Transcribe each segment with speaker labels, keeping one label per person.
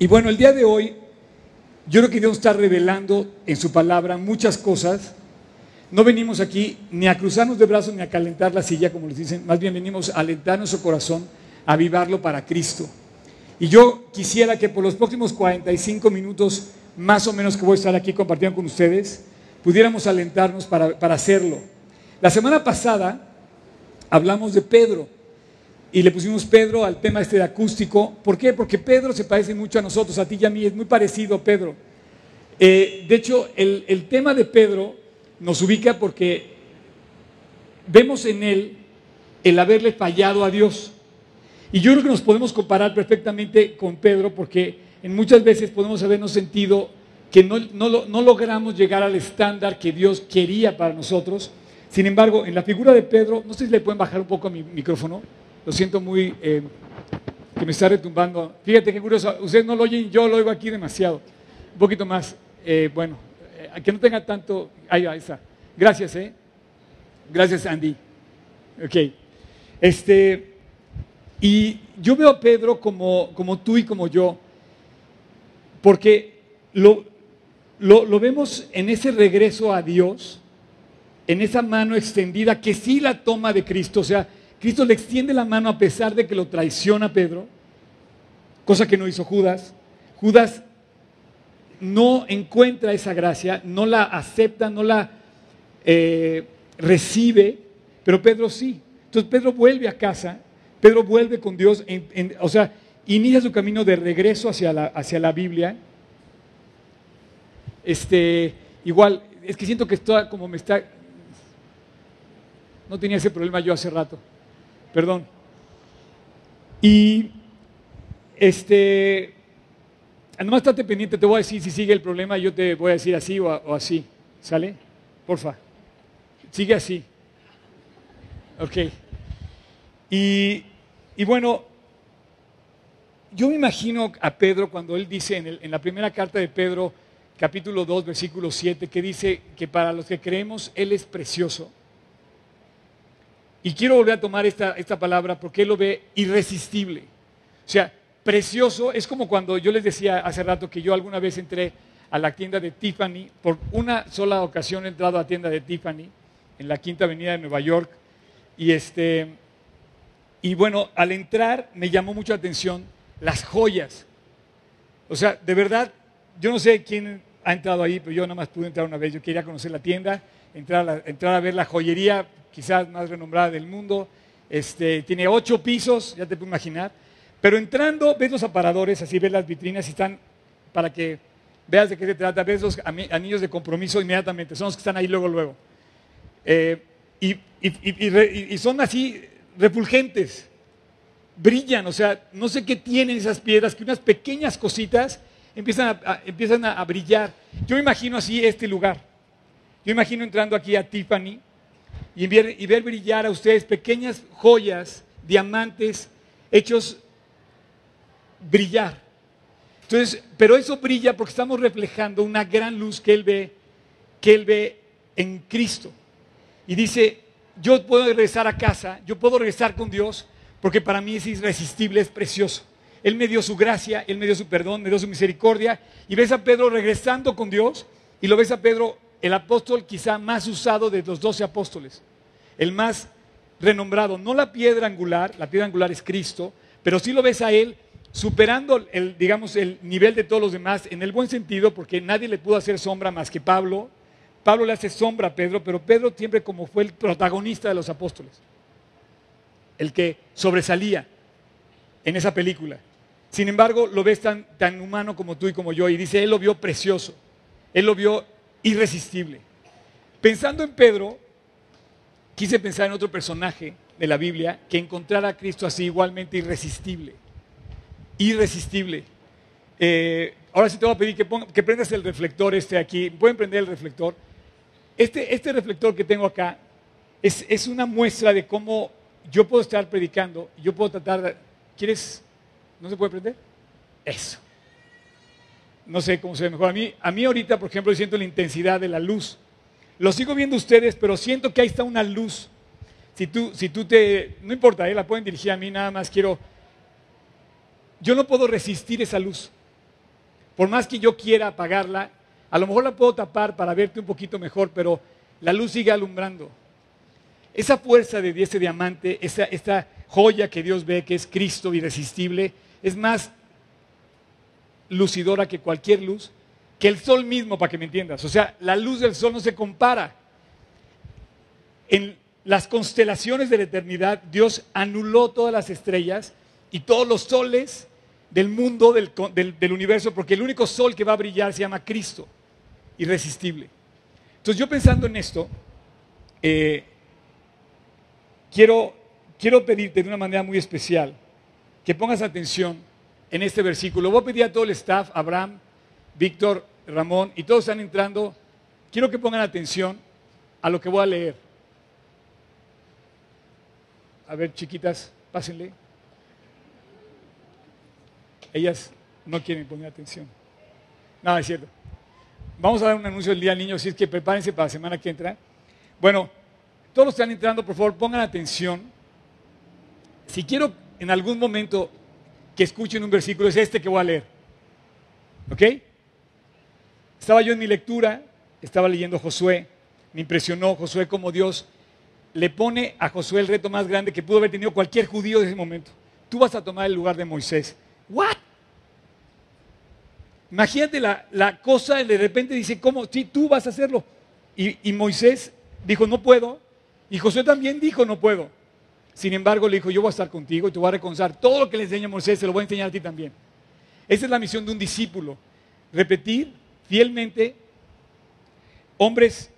Speaker 1: Y bueno, el día de hoy, yo creo que Dios está revelando en su palabra muchas cosas. No venimos aquí ni a cruzarnos de brazos ni a calentar la silla, como les dicen, más bien venimos a alentar nuestro corazón, a avivarlo para Cristo. Y yo quisiera que por los próximos 45 minutos, más o menos que voy a estar aquí compartiendo con ustedes, pudiéramos alentarnos para, para hacerlo. La semana pasada hablamos de Pedro y le pusimos Pedro al tema este de acústico. ¿Por qué? Porque Pedro se parece mucho a nosotros, a ti y a mí, es muy parecido Pedro. Eh, de hecho, el, el tema de Pedro nos ubica porque vemos en él el haberle fallado a Dios. Y yo creo que nos podemos comparar perfectamente con Pedro porque en muchas veces podemos habernos sentido que no, no, no, logramos llegar al estándar que Dios quería para nosotros. Sin embargo, en la figura de Pedro, no sé si le pueden bajar un poco a mi micrófono, lo siento muy, eh, que me está retumbando. Fíjate qué curioso, ustedes no lo oyen, yo lo oigo aquí demasiado. Un poquito más, eh, bueno, eh, que no tenga tanto, ahí, ahí está. Gracias, ¿eh? Gracias, Andy. Ok. Este, y yo veo a Pedro como, como tú y como yo, porque lo, lo, lo, vemos en ese regreso a Dios, en esa mano extendida que sí la toma de Cristo, o sea, Cristo le extiende la mano a pesar de que lo traiciona Pedro, cosa que no hizo Judas. Judas no encuentra esa gracia, no la acepta, no la eh, recibe, pero Pedro sí. Entonces Pedro vuelve a casa, Pedro vuelve con Dios, o sea, inicia su camino de regreso hacia la, hacia la Biblia. Este, igual, es que siento que esto como me está... No tenía ese problema yo hace rato. Perdón. Y este, nomás estate pendiente, te voy a decir si sigue el problema, yo te voy a decir así o, así. ¿Sale? Porfa. Sigue así. Ok. Y, y, bueno, yo me imagino a Pedro cuando él dice en, el, en, la primera carta de Pedro, capítulo 2, versículo 7, que dice que para los que creemos Él es precioso. Y quiero volver a tomar esta, esta palabra porque él lo ve irresistible. O sea, precioso es como cuando yo les decía hace rato que yo alguna vez entré a la tienda de Tiffany, por una sola ocasión he entrado a la tienda de Tiffany en la Quinta Avenida de Nueva York. Y, este, y bueno, al entrar me llamó mucho la atención las joyas. O sea, de verdad, yo no sé quién ha entrado ahí, pero yo nada más pude entrar una vez. Yo quería conocer la tienda, entrar a, ver la joyería quizás más renombrada del mundo. Este, tiene ocho pisos, ya te puedo imaginar. Pero entrando, ves los aparadores, así ves las vitrinas y están para que veas de qué se trata, ves los anillos de compromiso inmediatamente, son los que están ahí luego, luego. Eh, y, son así refulgentes, brillan, o sea, no sé qué tienen esas piedras, que unas pequeñas cositas empiezan a, empiezan a brillar. Yo me imagino así este lugar. Yo imagino entrando aquí a Tiffany y ver, brillar a ustedes pequeñas joyas, diamantes, hechos brillar. Entonces, pero eso brilla porque estamos reflejando una gran luz que él ve, que él ve en Cristo. Y dice, yo puedo regresar a casa, yo puedo regresar con Dios, porque para mí es irresistible, es precioso. Él me dio su gracia, Él me dio su perdón, me dio su misericordia. Y ves a Pedro regresando con Dios y lo ves a Pedro, el apóstol quizá más usado de los doce apóstoles, el más renombrado. No la piedra angular, la piedra angular es Cristo, pero sí lo ves a Él superando el, digamos, el nivel de todos los demás en el buen sentido, porque nadie le pudo hacer sombra más que Pablo. Pablo le hace sombra a Pedro, pero Pedro siempre como fue el protagonista de los apóstoles, el que sobresalía en esa película. Sin embargo, lo ves tan, tan humano como tú y como yo, y dice, él lo vio precioso, él lo vio irresistible. Pensando en Pedro, quise pensar en otro personaje de la Biblia que encontrara a Cristo así igualmente irresistible irresistible. Eh, ahora sí te voy a pedir que, prendas el reflector este aquí. ¿Pueden prender el reflector? Este, este reflector que tengo acá es, es, una muestra de cómo yo puedo estar predicando. Yo puedo tratar. ¿Quieres? ¿No se puede prender? Eso. No sé cómo se ve mejor. A mí, a mí ahorita, por ejemplo, siento la intensidad de la luz. Lo sigo viendo ustedes, pero siento que ahí está una luz. Si tú, si tú te... No importa, ¿eh? la pueden dirigir a mí, nada más quiero yo no puedo resistir esa luz. Por más que yo quiera apagarla, a lo mejor la puedo tapar para verte un poquito mejor, pero la luz sigue alumbrando. Esa fuerza de ese diamante, esa, esta joya que Dios ve, que es Cristo irresistible, es más lucidora que cualquier luz, que el sol mismo, para que me entiendas. O sea, la luz del sol no se compara. En las constelaciones de la eternidad, Dios anuló todas las estrellas y todos los soles del mundo, del, universo, porque el único sol que va a brillar se llama Cristo, irresistible. Entonces yo pensando en esto, eh, quiero, quiero pedirte de una manera muy especial que pongas atención en este versículo. Voy a pedir a todo el staff, Abraham, Víctor, Ramón, y todos están entrando. Quiero que pongan atención a lo que voy a leer. A ver, chiquitas, pásenle. Ellas no quieren poner atención. Nada, es cierto. Vamos a dar un anuncio del Día del Niño, así es que prepárense para la semana que entra. Bueno, todos los que están entrando, por favor, pongan atención. Si quiero en algún momento que escuchen un versículo, es este que voy a leer. ¿Ok? Estaba yo en mi lectura, estaba leyendo Josué, me impresionó Josué como Dios le pone a Josué el reto más grande que pudo haber tenido cualquier judío de ese momento. Tú vas a tomar el lugar de Moisés. ¿What? Imagínate la, cosa, de repente dice, ¿cómo? Sí, tú vas a hacerlo. Y, y, Moisés dijo, no puedo. Y Josué también dijo, no puedo. Sin embargo, le dijo, yo voy a estar contigo y te voy a reconocer. Todo lo que le enseña a Moisés, se lo voy a enseñar a ti también. Esa es la misión de un discípulo. Repetir fielmente hombres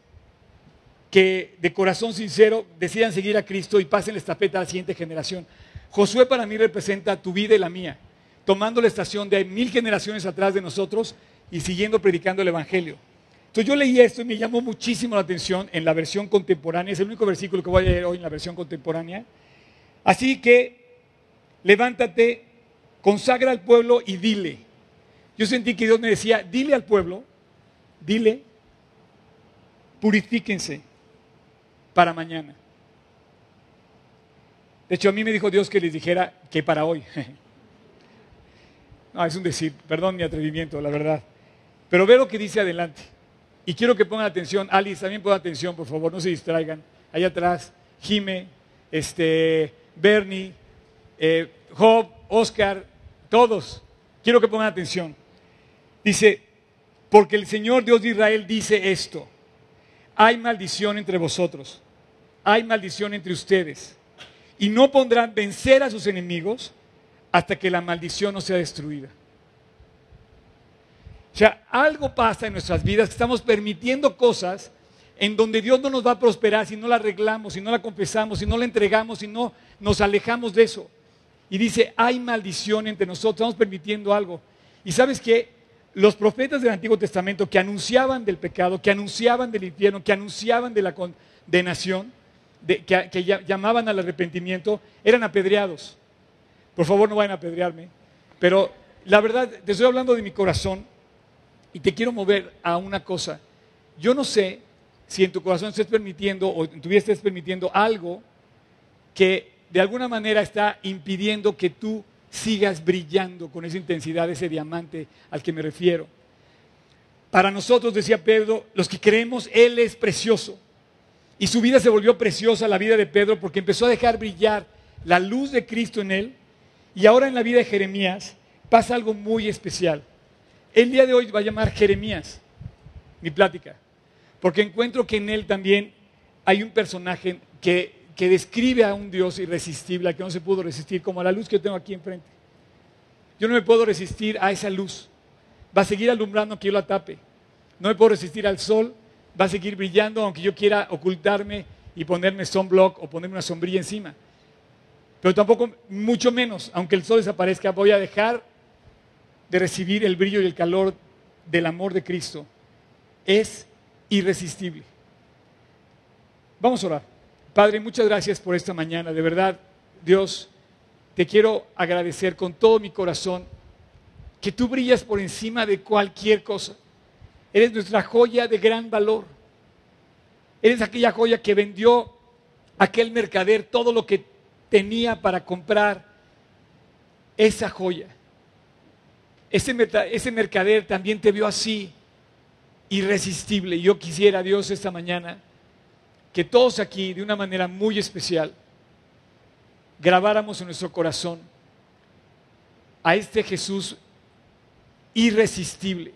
Speaker 1: que de corazón sincero decidan seguir a Cristo y pasen la estafeta a la siguiente generación. Josué para mí representa tu vida y la mía tomando la estación de mil generaciones atrás de nosotros y siguiendo predicando el Evangelio. Entonces yo leí esto y me llamó muchísimo la atención en la versión contemporánea, es el único versículo que voy a leer hoy en la versión contemporánea. Así que levántate, consagra al pueblo y dile. Yo sentí que Dios me decía, dile al pueblo, dile, purifíquense para mañana. De hecho, a mí me dijo Dios que les dijera que para hoy. No, es un decir, perdón mi atrevimiento, la verdad. Pero ve lo que dice adelante. Y quiero que pongan atención, Alice, también pongan atención, por favor, no se distraigan. Allá atrás, Jime, este, Bernie, eh, Job, Oscar, todos. Quiero que pongan atención. Dice, porque el Señor Dios de Israel dice esto, hay maldición entre vosotros, hay maldición entre ustedes, y no pondrán vencer a sus enemigos hasta que la maldición no sea destruida. O sea, algo pasa en nuestras vidas, estamos permitiendo cosas en donde Dios no nos va a prosperar si no la arreglamos, si no la confesamos, si no la entregamos, si no nos alejamos de eso. Y dice, hay maldición entre nosotros, estamos permitiendo algo. Y sabes que los profetas del Antiguo Testamento que anunciaban del pecado, que anunciaban del infierno, que anunciaban de la condenación, que, que llamaban al arrepentimiento, eran apedreados. Por favor, no vayan a apedrearme. Pero la verdad, te estoy hablando de mi corazón y te quiero mover a una cosa. Yo no sé si en tu corazón estés permitiendo o en tu vida permitiendo algo que de alguna manera está impidiendo que tú sigas brillando con esa intensidad, ese diamante al que me refiero. Para nosotros, decía Pedro, los que creemos, Él es precioso. Y su vida se volvió preciosa, la vida de Pedro, porque empezó a dejar brillar la luz de Cristo en Él y ahora en la vida de Jeremías pasa algo muy especial. El día de hoy va a llamar Jeremías, mi plática, porque encuentro que en él también hay un personaje que, que describe a un Dios irresistible, a que no se pudo resistir, como a la luz que yo tengo aquí enfrente. Yo no me puedo resistir a esa luz. Va a seguir alumbrando aunque yo la tape. No me puedo resistir al sol. Va a seguir brillando aunque yo quiera ocultarme y ponerme sunblock o ponerme una sombrilla encima. Pero tampoco, mucho menos, aunque el sol desaparezca, voy a dejar de recibir el brillo y el calor del amor de Cristo. Es irresistible. Vamos a orar. Padre, muchas gracias por esta mañana. De verdad, Dios, te quiero agradecer con todo mi corazón que tú brillas por encima de cualquier cosa. Eres nuestra joya de gran valor. Eres aquella joya que vendió aquel mercader todo lo que tenía para comprar esa joya. Ese, mercader también te vio así, irresistible. Yo quisiera, Dios, esta mañana, que todos aquí, de una manera muy especial, grabáramos en nuestro corazón a este Jesús irresistible,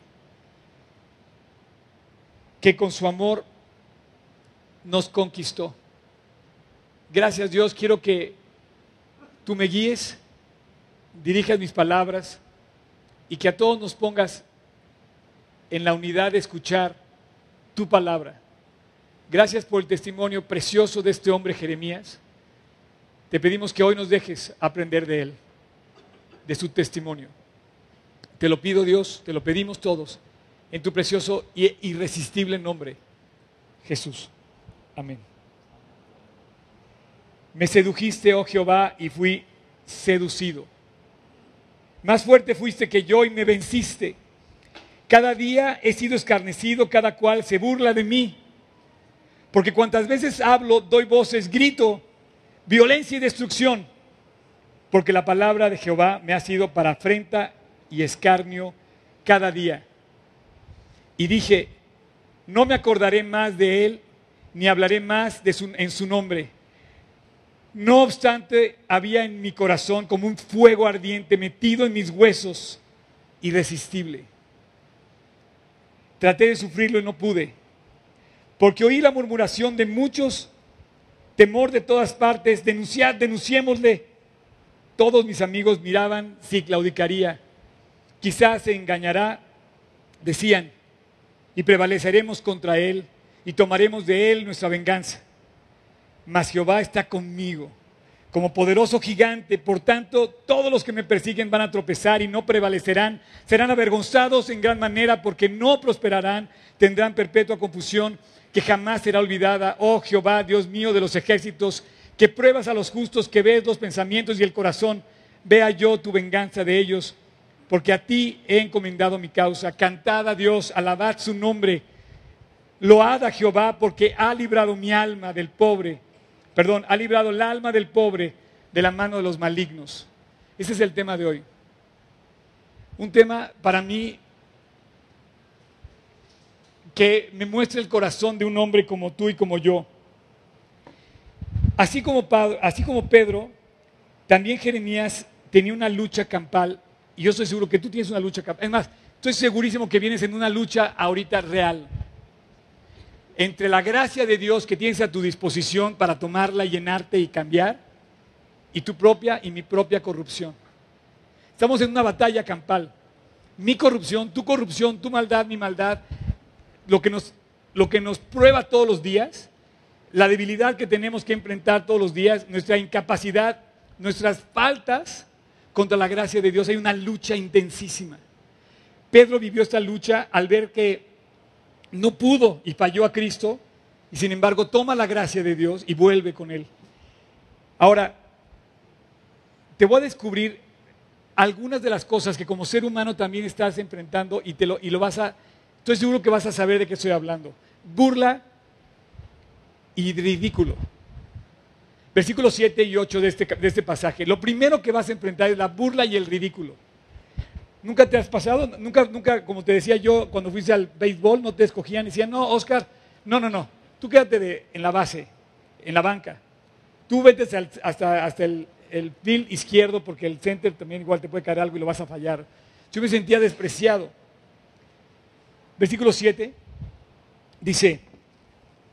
Speaker 1: que con su amor nos conquistó. Gracias Dios, quiero que tú me guíes, dirijas mis palabras y que a todos nos pongas en la unidad de escuchar tu palabra. Gracias por el testimonio precioso de este hombre Jeremías. Te pedimos que hoy nos dejes aprender de él, de su testimonio. Te lo pido Dios, te lo pedimos todos, en tu precioso e irresistible nombre, Jesús. Amén. Me sedujiste, oh Jehová, y fui seducido. Más fuerte fuiste que yo y me venciste. Cada día he sido escarnecido, cada cual se burla de mí. Porque cuantas veces hablo, doy voces, grito, violencia y destrucción. Porque la palabra de Jehová me ha sido para afrenta y escarnio cada día. Y dije, no me acordaré más de él, ni hablaré más de su, en su nombre. No obstante, había en mi corazón como un fuego ardiente metido en mis huesos, irresistible. Traté de sufrirlo y no pude, porque oí la murmuración de muchos, temor de todas partes, denunciad, denunciémosle. Todos mis amigos miraban si claudicaría, quizás se engañará, decían, y prevaleceremos contra él y tomaremos de él nuestra venganza mas Jehová está conmigo como poderoso gigante. Por tanto, todos los que me persiguen van a tropezar y no prevalecerán. Serán avergonzados en gran manera porque no prosperarán. Tendrán perpetua confusión que jamás será olvidada. Oh Jehová, Dios mío de los ejércitos, que pruebas a los justos, que ves los pensamientos y el corazón. Vea yo tu venganza de ellos, porque a ti he encomendado mi causa. Cantad a Dios, alabad su nombre. Load a Jehová porque ha librado mi alma del pobre perdón, ha librado el alma del pobre de la mano de los malignos. Ese es el tema de hoy. Un tema para mí que me muestra el corazón de un hombre como tú y como yo. Así como, así como Pedro, también Jeremías tenía una lucha campal, y yo estoy seguro que tú tienes una lucha campal. Es más, estoy segurísimo que vienes en una lucha ahorita real entre la gracia de Dios que tienes a tu disposición para tomarla, llenarte y cambiar, y tu propia y mi propia corrupción. Estamos en una batalla campal. Mi corrupción, tu corrupción, tu maldad, mi maldad, lo que nos, lo que nos prueba todos los días, la debilidad que tenemos que enfrentar todos los días, nuestra incapacidad, nuestras faltas contra la gracia de Dios. Hay una lucha intensísima. Pedro vivió esta lucha al ver que no pudo y falló a Cristo, y sin embargo toma la gracia de Dios y vuelve con Él. Ahora, te voy a descubrir algunas de las cosas que como ser humano también estás enfrentando y, te lo, y lo vas a, estoy seguro que vas a saber de qué estoy hablando. Burla y ridículo. Versículos 7 y 8 de este, de este pasaje. Lo primero que vas a enfrentar es la burla y el ridículo. ¿Nunca te has pasado? Nunca, nunca, como te decía yo, cuando fuiste al béisbol, no te escogían y decían, no, Oscar, no, no, no, tú quédate en la base, en la banca. Tú vete hasta, hasta el, el field izquierdo porque el center también igual te puede caer algo y lo vas a fallar. Yo me sentía despreciado. Versículo 7 dice,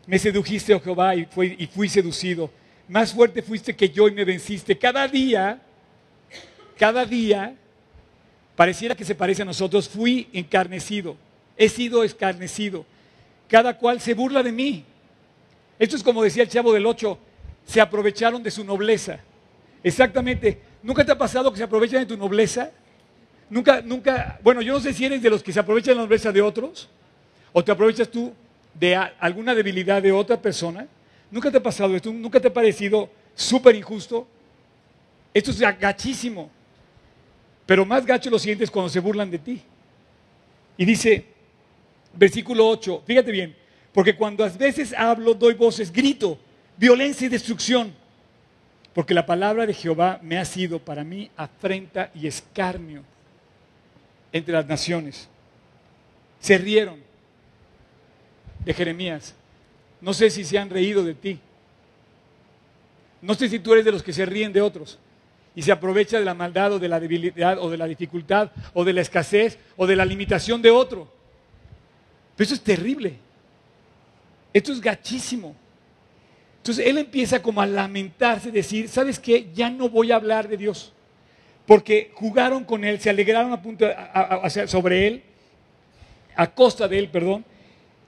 Speaker 1: me sedujiste, oh Jehová, y, fui, y fui seducido. Más fuerte fuiste que yo y me venciste. Cada día, cada día pareciera que se parece a nosotros, fui encarnecido, he sido escarnecido. Cada cual se burla de mí. Esto es como decía el chavo del 8, se aprovecharon de su nobleza. Exactamente. ¿Nunca te ha pasado que se aprovechan de tu nobleza? Nunca, nunca, bueno, yo no sé si eres de los que se aprovechan de la nobleza de otros o te aprovechas tú de alguna debilidad de otra persona. ¿Nunca te ha pasado esto? ¿Nunca te ha parecido súper injusto? Esto es agachísimo. Pero más gacho lo sientes cuando se burlan de ti. Y dice, versículo 8, fíjate bien, porque cuando a veces hablo, doy voces, grito, violencia y destrucción, porque la palabra de Jehová me ha sido para mí afrenta y escarnio. entre las naciones. Se rieron de Jeremías. No sé si se han reído de ti. No sé si tú eres de los que se ríen de otros y se aprovecha de la maldad o de la debilidad o de la dificultad o de la escasez o de la limitación de otro. Pero eso es terrible. Esto es gachísimo. Entonces él empieza como a lamentarse, decir, ¿sabes qué? Ya no voy a hablar de Dios. Porque jugaron con él, se alegraron a punto sobre él, a costa de él, perdón,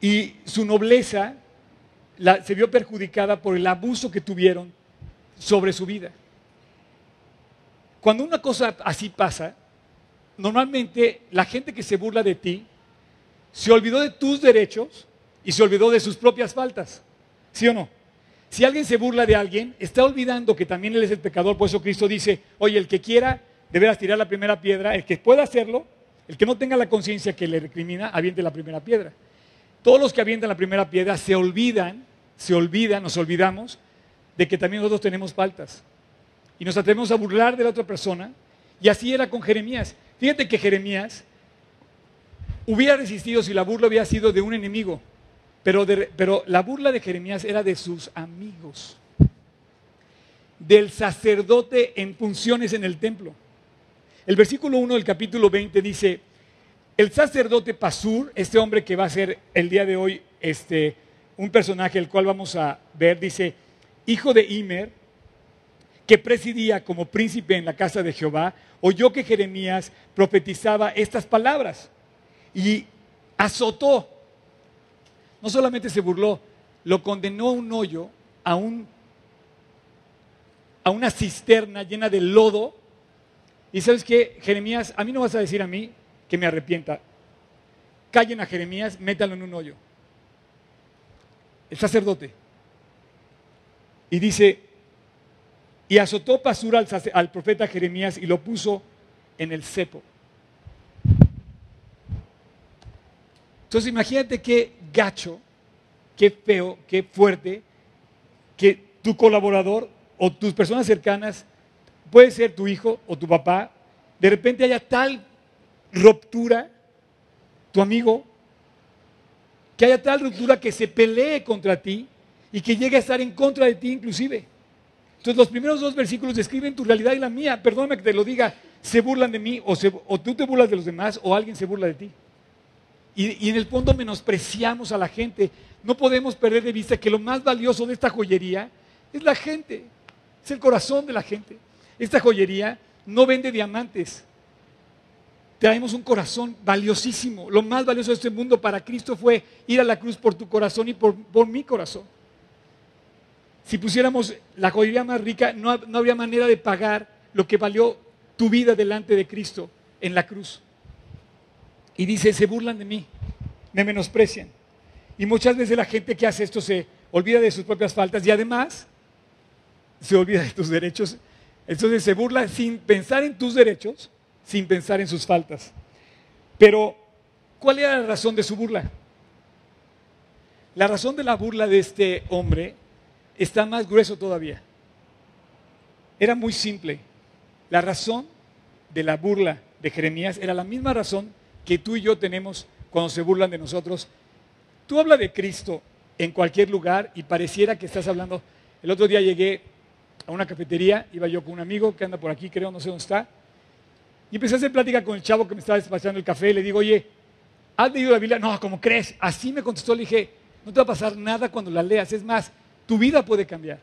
Speaker 1: y su nobleza se vio perjudicada por el abuso que tuvieron sobre su vida. Cuando una cosa así pasa, normalmente la gente que se burla de ti se olvidó de tus derechos y se olvidó de sus propias faltas. ¿Sí o no? Si alguien se burla de alguien, está olvidando que también él es el pecador, por eso Cristo dice, oye, el que quiera, deberás tirar la primera piedra, el que pueda hacerlo, el que no tenga la conciencia que le recrimina, aviente la primera piedra. Todos los que avientan la primera piedra se olvidan, se olvidan, nos olvidamos de que también nosotros tenemos faltas. Y nos atrevemos a burlar de la otra persona. Y así era con Jeremías. Fíjate que Jeremías hubiera resistido si la burla hubiera sido de un enemigo. Pero, la burla de Jeremías era de sus amigos. Del sacerdote en funciones en el templo. El versículo 1 del capítulo 20 dice, el sacerdote Pasur, este hombre que va a ser el día de hoy este, un personaje el cual vamos a ver, dice, hijo de Imer, que presidía como príncipe en la casa de Jehová, oyó que Jeremías profetizaba estas palabras y azotó. No solamente se burló, lo condenó a un hoyo, a, un, a una cisterna llena de lodo. Y sabes qué, Jeremías, a mí no vas a decir a mí que me arrepienta. Callen a Jeremías, métalo en un hoyo. El sacerdote y dice, y azotó Pasura al, profeta Jeremías y lo puso en el cepo. Entonces imagínate qué gacho, qué feo, qué fuerte, que tu colaborador o tus personas cercanas, puede ser tu hijo o tu papá, de repente haya tal ruptura, tu amigo, que haya tal ruptura que se pelee contra ti y que llegue a estar en contra de ti inclusive. Entonces los primeros dos versículos describen tu realidad y la mía. Perdóname que te lo diga, se burlan de mí o, tú te burlas de los demás o alguien se burla de ti. Y, en el fondo menospreciamos a la gente. No podemos perder de vista que lo más valioso de esta joyería es la gente, es el corazón de la gente. Esta joyería no vende diamantes. Traemos un corazón valiosísimo. Lo más valioso de este mundo para Cristo fue ir a la cruz por tu corazón y por mi corazón. Si pusiéramos la joyería más rica, no, habría manera de pagar lo que valió tu vida delante de Cristo en la cruz. Y dice, se burlan de mí, me menosprecian. Y muchas veces la gente que hace esto se olvida de sus propias faltas y además se olvida de tus derechos. Entonces se burla sin pensar en tus derechos, sin pensar en sus faltas. Pero, ¿cuál era la razón de su burla? La razón de la burla de este hombre está más grueso todavía. Era muy simple. La razón de la burla de Jeremías era la misma razón que tú y yo tenemos cuando se burlan de nosotros. Tú hablas de Cristo en cualquier lugar y pareciera que estás hablando. El otro día llegué a una cafetería, iba yo con un amigo que anda por aquí, creo, no sé dónde está, y empecé a hacer plática con el chavo que me estaba despachando el café y le digo, oye, ¿has leído la Biblia? No, como crees? Así me contestó, le dije, no te va a pasar nada cuando la leas, es más, tu vida puede cambiar.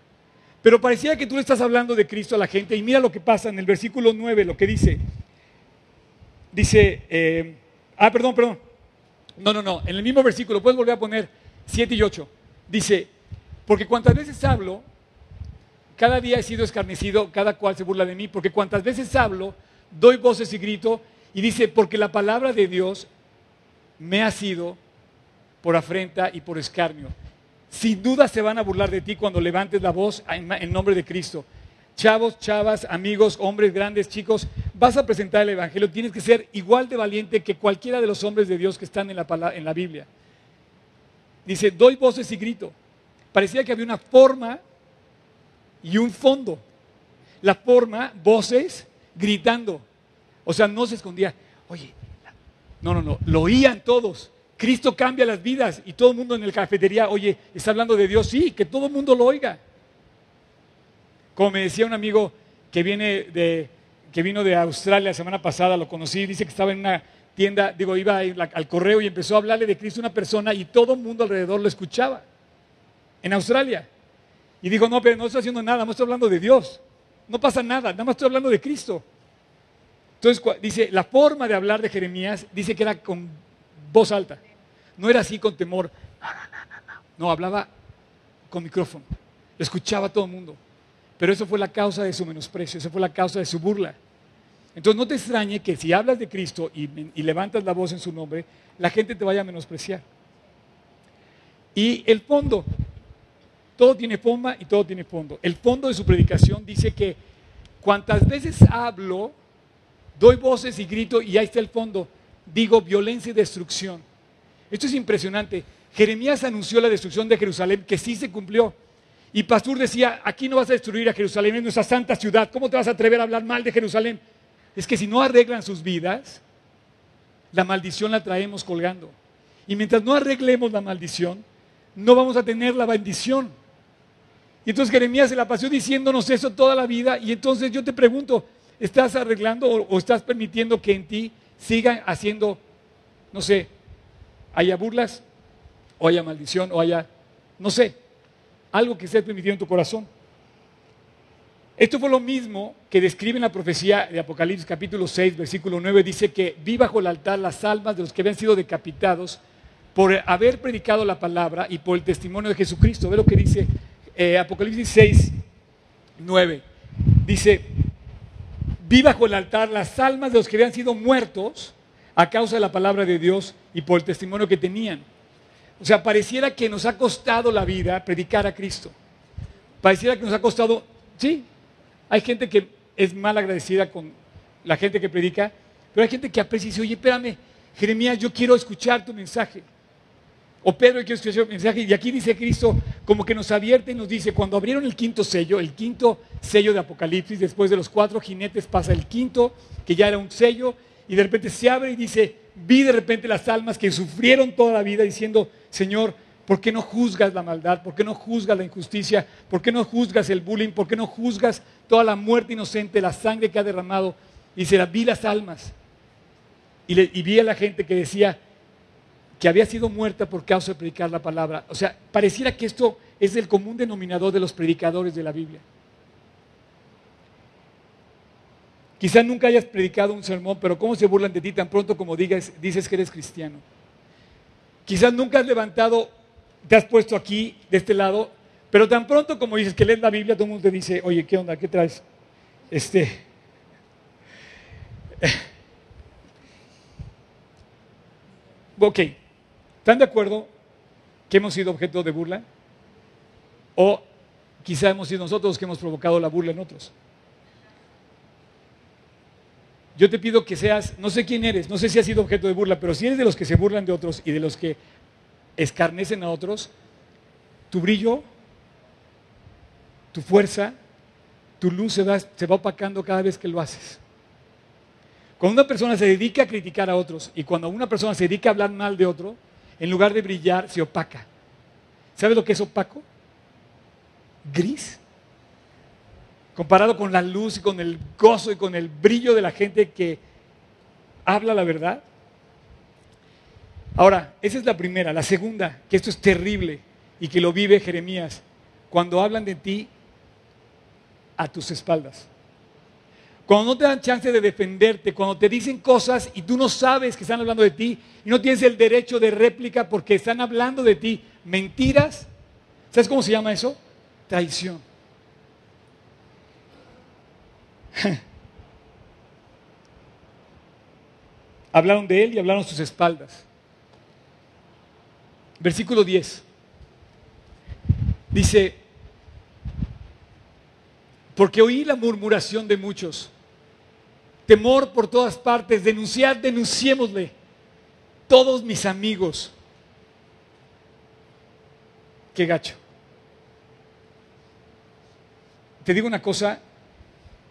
Speaker 1: Pero parecía que tú le estás hablando de Cristo a la gente y mira lo que pasa en el versículo 9, lo que dice. Dice, eh, ah, perdón, perdón. No, no, no, en el mismo versículo, puedes volver a poner 7 y 8. Dice, porque cuantas veces hablo, cada día he sido escarnecido, cada cual se burla de mí, porque cuantas veces hablo, doy voces y grito, y dice, porque la palabra de Dios me ha sido por afrenta y por escarnio. Sin duda se van a burlar de ti cuando levantes la voz en nombre de Cristo. Chavos, chavas, amigos, hombres, grandes, chicos, vas a presentar el Evangelio. Tienes que ser igual de valiente que cualquiera de los hombres de Dios que están en la, en la Biblia. Dice, doy voces y grito. Parecía que había una forma y un fondo. La forma, voces, gritando. O sea, no se escondía. Oye, No, no, no, lo oían todos. Cristo cambia las vidas y todo el mundo en la cafetería, oye, está hablando de Dios, sí, que todo el mundo lo oiga. Como me decía un amigo que viene de, que vino de Australia la semana pasada, lo conocí, dice que estaba en una tienda, digo, iba al correo y empezó a hablarle de Cristo a una persona y todo el mundo alrededor lo escuchaba. En Australia. Y digo, no, pero no estoy haciendo nada, no estoy hablando de Dios. No pasa nada, nada más estoy hablando de Cristo. Entonces dice, la forma de hablar de Jeremías dice que era con voz alta. No era así con temor. No, no, no, no. Hablaba con micrófono. Escuchaba todo el mundo. Pero eso fue la causa de su menosprecio, eso fue la causa de su burla. Entonces no te extrañe que si hablas de Cristo y, y levantas la voz en su nombre, la gente te vaya a menospreciar. Y el fondo, todo tiene forma y todo tiene fondo. El fondo de su predicación dice que cuantas veces hablo, doy voces y grito y ahí está el fondo, digo violencia y destrucción. Esto es impresionante. Jeremías anunció la destrucción de Jerusalén, que sí se cumplió. Y Pastor decía, aquí no vas a destruir a Jerusalén, es nuestra santa ciudad. ¿Cómo te vas a atrever a hablar mal de Jerusalén? Es que si no arreglan sus vidas, la maldición la traemos colgando. Y mientras no arreglemos la maldición, no vamos a tener la bendición. Y entonces Jeremías se la pasó diciéndonos eso toda la vida. Y entonces yo te pregunto, ¿estás arreglando o, estás permitiendo que en ti sigan haciendo, no sé, haya burlas o haya maldición o haya, no sé, algo que esté permitido en tu corazón? Esto fue lo mismo que describe en la profecía de Apocalipsis capítulo 6, versículo 9. Dice que vi bajo el altar las almas de los que habían sido decapitados por haber predicado la palabra y por el testimonio de Jesucristo. Ve lo que dice eh, Apocalipsis 6, 9. Dice, vi bajo el altar las almas de los que habían sido muertos a causa de la palabra de Dios y por el testimonio que tenían. O sea, pareciera que nos ha costado la vida predicar a Cristo. Pareciera que nos ha costado, sí, hay gente que es mal agradecida con la gente que predica, pero hay gente que aprecia y dice, oye, espérame, Jeremías, yo quiero escuchar tu mensaje. O Pedro, yo quiero escuchar tu mensaje. Y aquí dice Cristo, como que nos advierte y nos dice, cuando abrieron el quinto sello, el quinto sello de Apocalipsis, después de los cuatro jinetes pasa el quinto, que ya era un sello, y de repente se abre y dice, vi de repente las almas que sufrieron toda la vida diciendo, Señor, ¿por qué no juzgas la maldad? ¿Por qué no juzgas la injusticia? ¿Por qué no juzgas el bullying? ¿Por qué no juzgas toda la muerte inocente, la sangre que ha derramado? Y dice, vi las almas. Y, y vi a la gente que decía, que había sido muerta por causa de predicar la palabra. O sea, pareciera que esto es el común denominador de los predicadores de la Biblia. Quizás nunca hayas predicado un sermón, pero ¿cómo se burlan de ti tan pronto como digas, dices que eres cristiano? Quizás nunca has levantado, te has puesto aquí, de este lado, pero tan pronto como dices que lees la Biblia, todo el mundo te dice, oye, ¿qué onda? ¿Qué traes? Este. ok, ¿Están de acuerdo que hemos sido objeto de burla? ¿O quizá hemos sido nosotros los que hemos provocado la burla en otros? Yo te pido que seas, no sé quién eres, no sé si has sido objeto de burla, pero si eres de los que se burlan de otros y de los que escarnecen a otros, tu brillo, tu fuerza, tu luz se va, se va opacando cada vez que lo haces. Cuando una persona se dedica a criticar a otros y cuando una persona se dedica a hablar mal de otro, en lugar de brillar, se opaca. ¿Sabes lo que es opaco? Gris. Comparado con la luz y con el gozo y con el brillo de la gente que habla la verdad. Ahora, esa es la primera. La segunda, que esto es terrible y que lo vive Jeremías, cuando hablan de ti a tus espaldas. Cuando no te dan chance de defenderte, cuando te dicen cosas y tú no sabes que están hablando de ti y no tienes el derecho de réplica porque están hablando de ti, mentiras. ¿Sabes cómo se llama eso? Traición. hablaron de él y hablaron sus espaldas. Versículo 10. Dice, porque oí la murmuración de muchos. Temor por todas partes. Denunciar, denunciémosle. Todos mis amigos. Qué gacho. Te digo una cosa.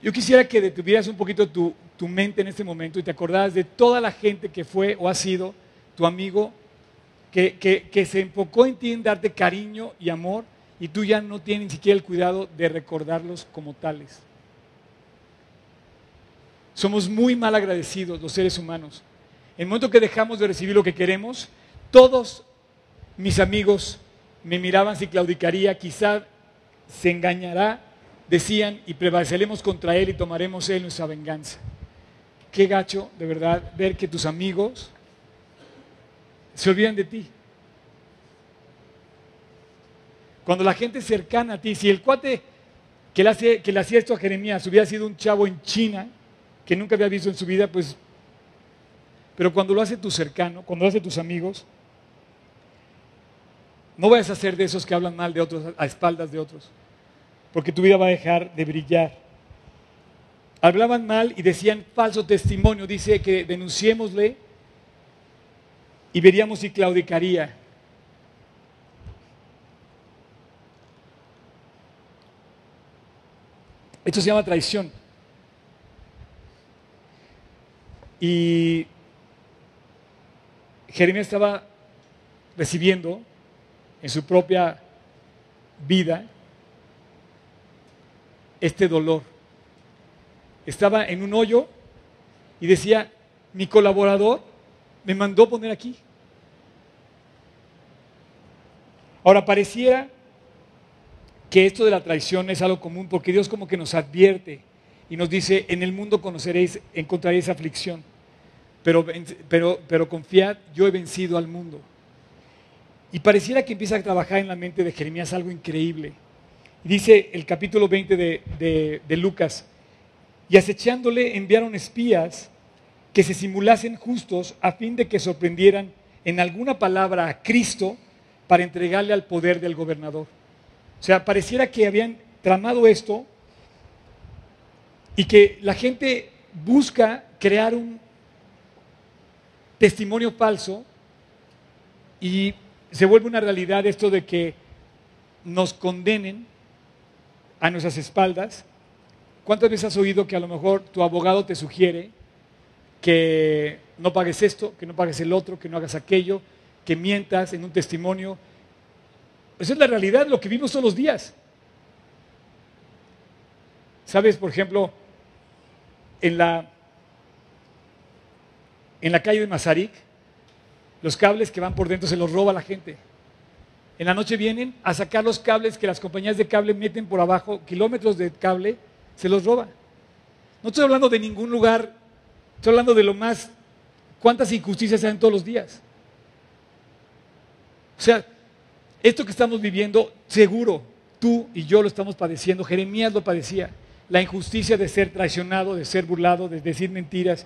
Speaker 1: Yo quisiera que detuvieras un poquito tu, tu mente en este momento y te acordaras de toda la gente que fue o ha sido tu amigo, que, que se enfocó en ti en darte cariño y amor y tú ya no tienes ni siquiera el cuidado de recordarlos como tales. Somos muy mal agradecidos los seres humanos. En el momento que dejamos de recibir lo que queremos, todos mis amigos me miraban si claudicaría, quizá se engañará, decían, y prevaleceremos contra él y tomaremos él nuestra venganza. Qué gacho, de verdad, ver que tus amigos se olvidan de ti. Cuando la gente cercana a ti, si el cuate que le, que le hacía esto a Jeremías hubiera sido un chavo en China, que nunca había visto en su vida, pues... Pero cuando lo hace tu cercano, cuando lo hace tus amigos, no vayas a ser de esos que hablan mal de otros a espaldas de otros, porque tu vida va a dejar de brillar. Hablaban mal y decían falso testimonio, dice que denunciémosle y veríamos si claudicaría. Esto se llama traición. Y Jeremías estaba recibiendo en su propia vida este dolor. Estaba en un hoyo y decía, mi colaborador me mandó poner aquí. Ahora, pareciera que esto de la traición es algo común porque Dios como que nos advierte y nos dice, en el mundo conoceréis, encontraréis aflicción, pero, pero, pero confiad, yo he vencido al mundo. Y pareciera que empieza a trabajar en la mente de Jeremías algo increíble. Dice el capítulo 20 de, de Lucas, y acechándole enviaron espías que se simulasen justos a fin de que sorprendieran en alguna palabra a Cristo para entregarle al poder del gobernador. O sea, pareciera que habían tramado esto y que la gente busca crear un testimonio falso y se vuelve una realidad esto de que nos condenen a nuestras espaldas. ¿Cuántas veces has oído que a lo mejor tu abogado te sugiere que no pagues esto, que no pagues el otro, que no hagas aquello, que mientas en un testimonio? Esa es la realidad, lo que vimos todos los días. ¿Sabes, por ejemplo, en la, en la calle de Mazarik, los cables que van por dentro se los roba la gente. En la noche vienen a sacar los cables que las compañías de cable meten por abajo, kilómetros de cable, se los roba. No estoy hablando de ningún lugar, estoy hablando de lo más, cuántas injusticias se dan todos los días. O sea, esto que estamos viviendo, seguro, tú y yo lo estamos padeciendo. Jeremías lo padecía. La injusticia de ser traicionado, de ser burlado, de decir mentiras.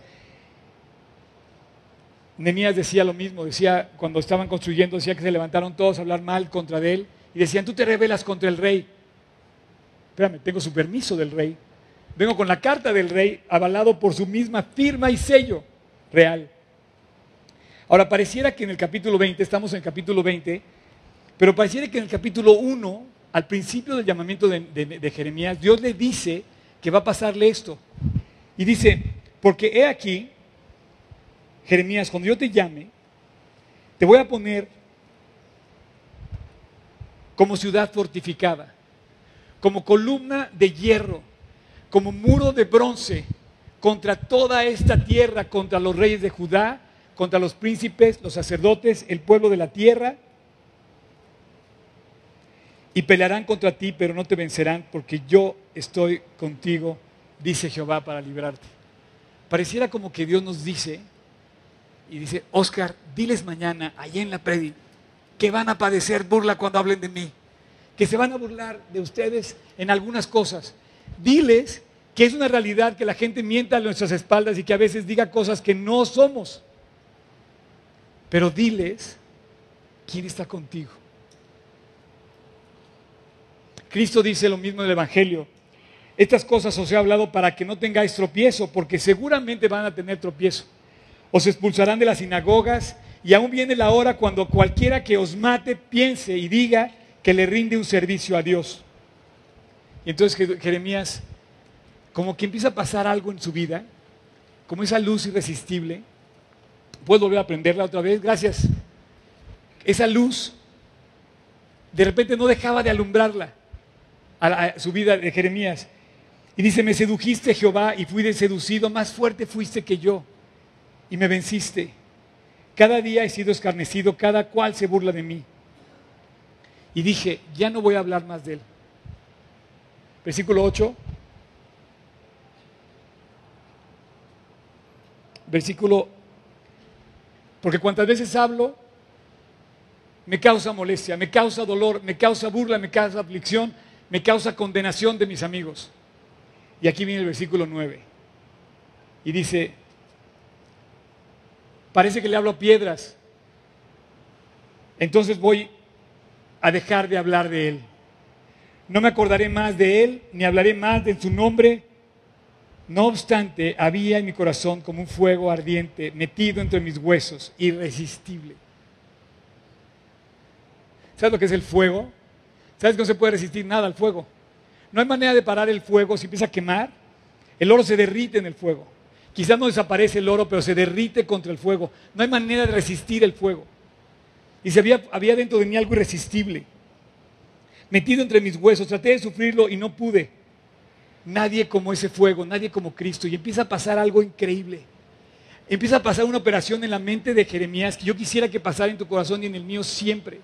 Speaker 1: Nemías decía lo mismo, decía cuando estaban construyendo, decía que se levantaron todos a hablar mal contra él y decían, tú te rebelas contra el rey. Espérame, tengo su permiso del rey. Vengo con la carta del rey avalado por su misma firma y sello real. Ahora, pareciera que en el capítulo 20, estamos en el capítulo 20, pero pareciera que en el capítulo 1, al principio del llamamiento de, Jeremías, Dios le dice que va a pasarle esto. Y dice, porque he aquí, Jeremías, cuando yo te llame, te voy a poner como ciudad fortificada, como columna de hierro, como muro de bronce contra toda esta tierra, contra los reyes de Judá, contra los príncipes, los sacerdotes, el pueblo de la tierra, y pelearán contra ti, pero no te vencerán, porque yo estoy contigo, dice Jehová, para librarte. Pareciera como que Dios nos dice, y dice, Oscar, diles mañana, allá en la predi, que van a padecer burla cuando hablen de mí, que se van a burlar de ustedes en algunas cosas. Diles que es una realidad que la gente mienta a nuestras espaldas y que a veces diga cosas que no somos. Pero diles quién está contigo. Cristo dice lo mismo en el Evangelio. Estas cosas os he hablado para que no tengáis tropiezo, porque seguramente van a tener tropiezo. Os expulsarán de las sinagogas y aún viene la hora cuando cualquiera que os mate piense y diga que le rinde un servicio a Dios. Y entonces Jeremías, como que empieza a pasar algo en su vida, como esa luz irresistible. ¿Puedo volver a prenderla otra vez? Gracias. Esa luz, de repente no dejaba de alumbrarla a, su vida de Jeremías. Y dice, me sedujiste Jehová y fui seducido, más fuerte fuiste que yo y me venciste. Cada día he sido escarnecido, cada cual se burla de mí. Y dije, ya no voy a hablar más de él. Versículo 8. Versículo, porque cuantas veces hablo, me causa molestia, me causa dolor, me causa burla, me causa aflicción, me causa condenación de mis amigos. Y aquí viene el versículo 9. Y dice, parece que le hablo a piedras. Entonces voy a dejar de hablar de él. No me acordaré más de él, ni hablaré más de su nombre. No obstante, había en mi corazón como un fuego ardiente metido entre mis huesos, irresistible. ¿Sabes lo que es el fuego? ¿Sabes que no se puede resistir nada al fuego? No hay manera de parar el fuego si empieza a quemar. El oro se derrite en el fuego. Quizás no desaparece el oro, pero se derrite contra el fuego. No hay manera de resistir el fuego. Y se había, había dentro de mí algo irresistible. Metido entre mis huesos. Traté de sufrirlo y no pude. Nadie como ese fuego, nadie como Cristo. Y empieza a pasar algo increíble. Empieza a pasar una operación en la mente de Jeremías que yo quisiera que pasara en tu corazón y en el mío siempre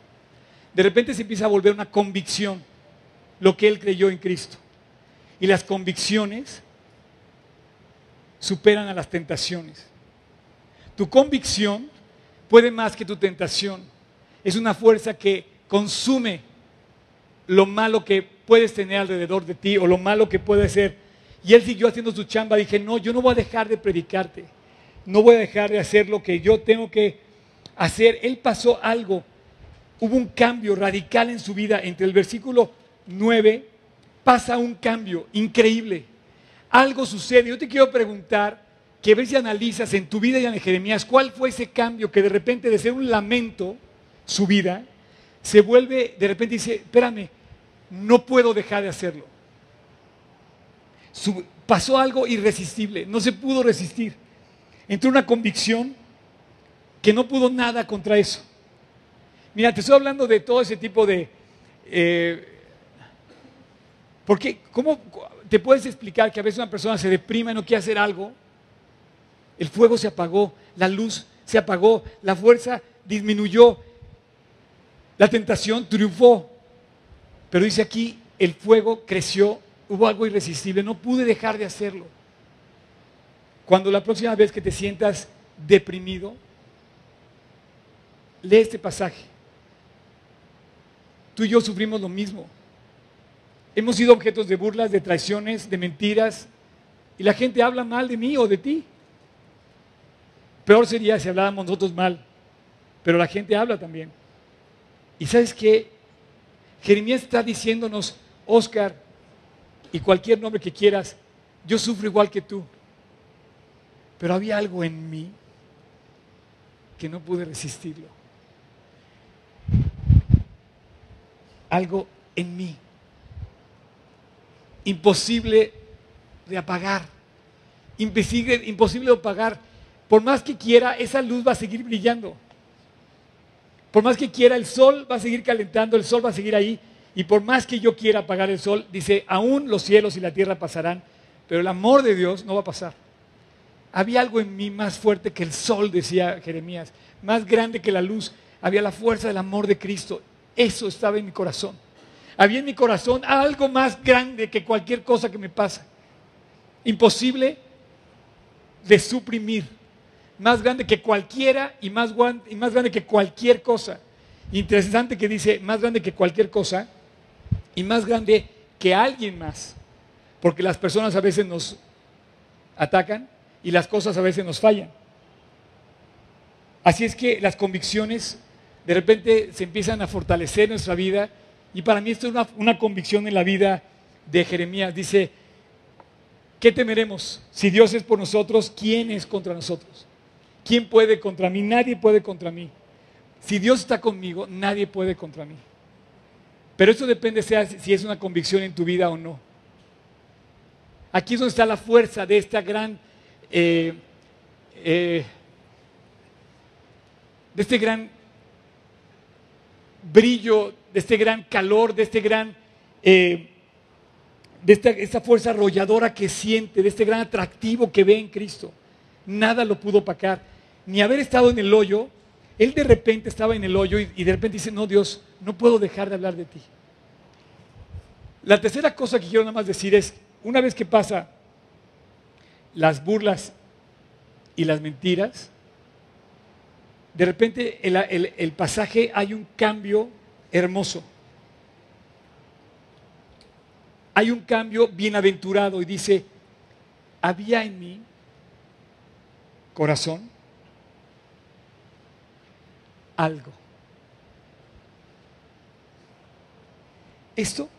Speaker 1: de repente se empieza a volver una convicción lo que él creyó en Cristo. Y las convicciones superan a las tentaciones. Tu convicción puede más que tu tentación. Es una fuerza que consume lo malo que puedes tener alrededor de ti o lo malo que puede ser. Y él siguió haciendo su chamba. Dije, no, yo no voy a dejar de predicarte. No voy a dejar de hacer lo que yo tengo que hacer. Él pasó algo hubo un cambio radical en su vida. Entre el versículo 9 pasa un cambio increíble. Algo sucede. Yo te quiero preguntar, que ves y analizas en tu vida y en Jeremías, ¿cuál fue ese cambio que de repente de ser un lamento, su vida, se vuelve, de repente dice, espérame, no puedo dejar de hacerlo. pasó algo irresistible, no se pudo resistir. Entró una convicción que no pudo nada contra eso. Mira, te estoy hablando de todo ese tipo de... Eh, porque, ¿cómo te puedes explicar que a veces una persona se deprima y no quiere hacer algo? El fuego se apagó, la luz se apagó, la fuerza disminuyó, la tentación triunfó. Pero dice aquí, el fuego creció, hubo algo irresistible, no pude dejar de hacerlo. Cuando la próxima vez que te sientas deprimido, lee este pasaje. Tú y yo sufrimos lo mismo. Hemos sido objetos de burlas, de traiciones, de mentiras, y la gente habla mal de mí o de ti. Peor sería si habláramos nosotros mal, pero la gente habla también. Y sabes qué? Jeremías está diciéndonos, Oscar, y cualquier nombre que quieras, yo sufro igual que tú. Pero había algo en mí que no pude resistirlo. algo en mí. Imposible de apagar. Imposible, de apagar. Por más que quiera, esa luz va a seguir brillando. Por más que quiera, el sol va a seguir calentando, el sol va a seguir ahí. Y por más que yo quiera apagar el sol, dice, aún los cielos y la tierra pasarán, pero el amor de Dios no va a pasar. Había algo en mí más fuerte que el sol, decía Jeremías, más grande que la luz. Había la fuerza del amor de Cristo. Eso estaba en mi corazón. Había en mi corazón algo más grande que cualquier cosa que me pasa. Imposible de suprimir. Más grande que cualquiera y más, grande que cualquier cosa. Interesante que dice más grande que cualquier cosa y más grande que alguien más. Porque las personas a veces nos atacan y las cosas a veces nos fallan. Así es que las convicciones de repente se empiezan a fortalecer nuestra vida. Y para mí esto es una, convicción en la vida de Jeremías. Dice, ¿qué temeremos? Si Dios es por nosotros, ¿quién es contra nosotros? ¿Quién puede contra mí? Nadie puede contra mí. Si Dios está conmigo, nadie puede contra mí. Pero esto depende sea, si es una convicción en tu vida o no. Aquí es donde está la fuerza de esta gran eh, eh, de este gran brillo, de este gran calor, de este gran, eh, de esta, esta fuerza arrolladora que siente, de este gran atractivo que ve en Cristo. Nada lo pudo opacar. Ni haber estado en el hoyo, él de repente estaba en el hoyo y, y de repente dice, no Dios, no puedo dejar de hablar de ti. La tercera cosa que quiero nada más decir es, una vez que pasa las burlas y las mentiras, de repente el, el- el pasaje hay un cambio hermoso. Hay un cambio bienaventurado y dice, había en mí corazón algo. Esto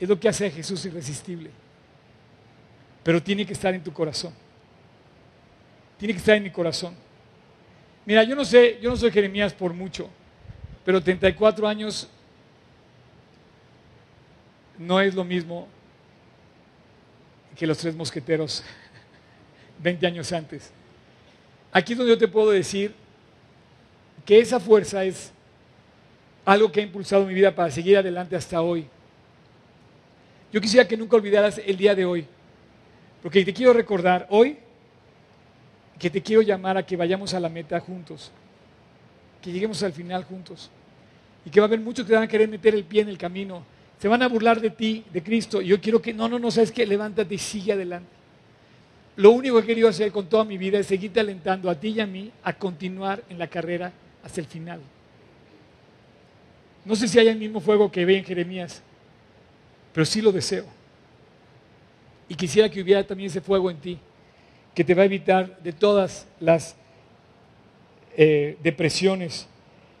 Speaker 1: es lo que hace a Jesús irresistible. Pero tiene que estar en tu corazón. Tiene que estar en mi corazón. Mira, yo no sé, yo no soy Jeremías por mucho, pero 34 años no es lo mismo que los tres mosqueteros 20 años antes. Aquí es donde yo te puedo decir que esa fuerza es algo que ha impulsado mi vida para seguir adelante hasta hoy. Yo quisiera que nunca olvidaras el día de hoy, porque te quiero recordar hoy que te quiero llamar a que vayamos a la meta juntos, que lleguemos al final juntos, y que va a haber muchos que van a querer meter el pie en el camino, se van a burlar de ti, de Cristo, y yo quiero que, no, no, no, sabes que levántate y sigue adelante. Lo único que he querido hacer con toda mi vida es seguirte alentando a ti y a mí a continuar en la carrera hasta el final. No sé si hay el mismo fuego que ve en Jeremías, pero sí lo deseo. Y quisiera que hubiera también ese fuego en ti, que te va a evitar de todas las eh, depresiones.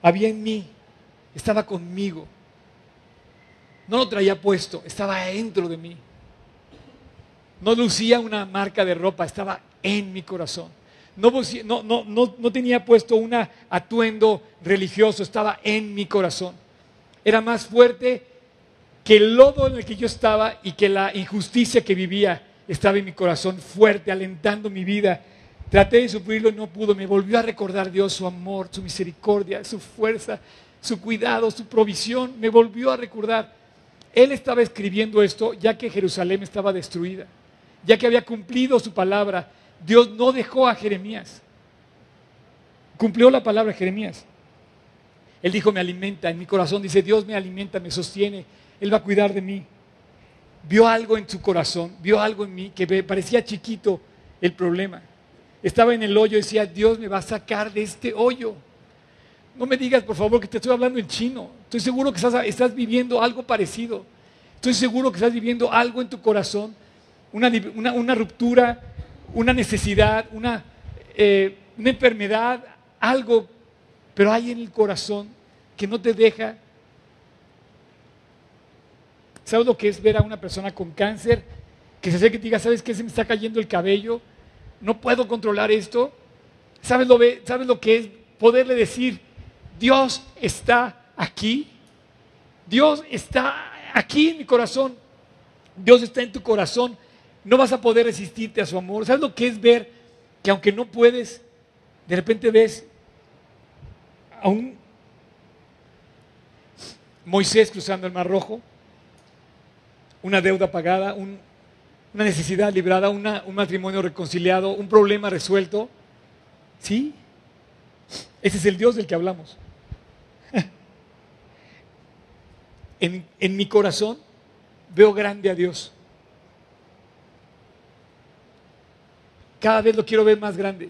Speaker 1: Había en mí, estaba conmigo. No lo traía puesto, estaba dentro de mí. No lucía una marca de ropa, estaba en mi corazón. No, no, no, no tenía puesto un atuendo religioso, estaba en mi corazón. Era más fuerte que el lodo en el que yo estaba y que la injusticia que vivía estaba en mi corazón fuerte, alentando mi vida. Traté de sufrirlo y no pudo. Me volvió a recordar Dios su amor, su misericordia, su fuerza, su cuidado, su provisión. Me volvió a recordar. Él estaba escribiendo esto ya que Jerusalén estaba destruida, ya que había cumplido su palabra. Dios no dejó a Jeremías. Cumplió la palabra de Jeremías. Él dijo, me alimenta. En mi corazón dice, Dios me alimenta, me sostiene. Él va a cuidar de mí. Vio algo en su corazón, vio algo en mí que parecía chiquito el problema. Estaba en el hoyo y decía, Dios me va a sacar de este hoyo. No me digas, por favor, que te estoy hablando en chino. Estoy seguro que estás, viviendo algo parecido. Estoy seguro que estás viviendo algo en tu corazón. Una, ruptura, una necesidad, una, eh, una enfermedad, algo. Pero hay en el corazón que no te deja. ¿Sabes lo que es ver a una persona con cáncer? Que se acerque y diga, ¿sabes qué? Se me está cayendo el cabello. No puedo controlar esto. ¿Sabes lo, ve- ¿Sabes lo que es poderle decir, Dios está aquí? Dios está aquí en mi corazón. Dios está en tu corazón. No vas a poder resistirte a su amor. ¿Sabes lo que es ver que aunque no puedes, de repente ves a un Moisés cruzando el Mar Rojo? Una deuda pagada, un- una necesidad librada, un matrimonio reconciliado, un problema resuelto. ¿Sí? Ese es el Dios del que hablamos. En, en mi corazón veo grande a Dios. Cada vez lo quiero ver más grande.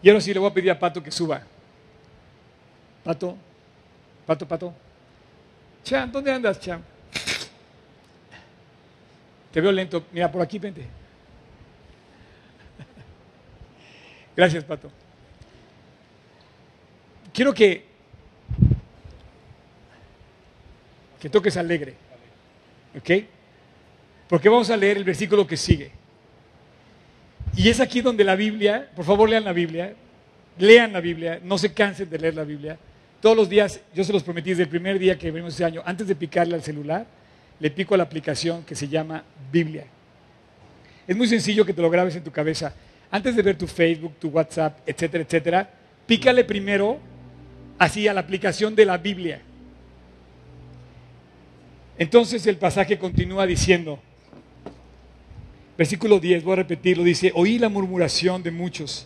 Speaker 1: Y ahora sí le voy a pedir a Pato que suba. Pato, Pato, Pato. Cham, ¿dónde andas, Cham? Te veo lento. Mira, por aquí, vente. Gracias, Pato. Quiero que, que toques alegre. ¿Ok? Porque vamos a leer el versículo que sigue. Y es aquí donde la Biblia, por favor lean la Biblia, lean la Biblia, no se cansen de leer la Biblia. Todos los días, yo se los prometí desde el primer día que venimos ese año, antes de picarle al celular, le pico a la aplicación que se llama Biblia. Es muy sencillo que te lo grabes en tu cabeza. Antes de ver tu Facebook, tu WhatsApp, etcétera, etcétera, pícale primero así a la aplicación de la Biblia. Entonces el pasaje continúa diciendo, versículo 10, voy a repetirlo, dice, oí la murmuración de muchos,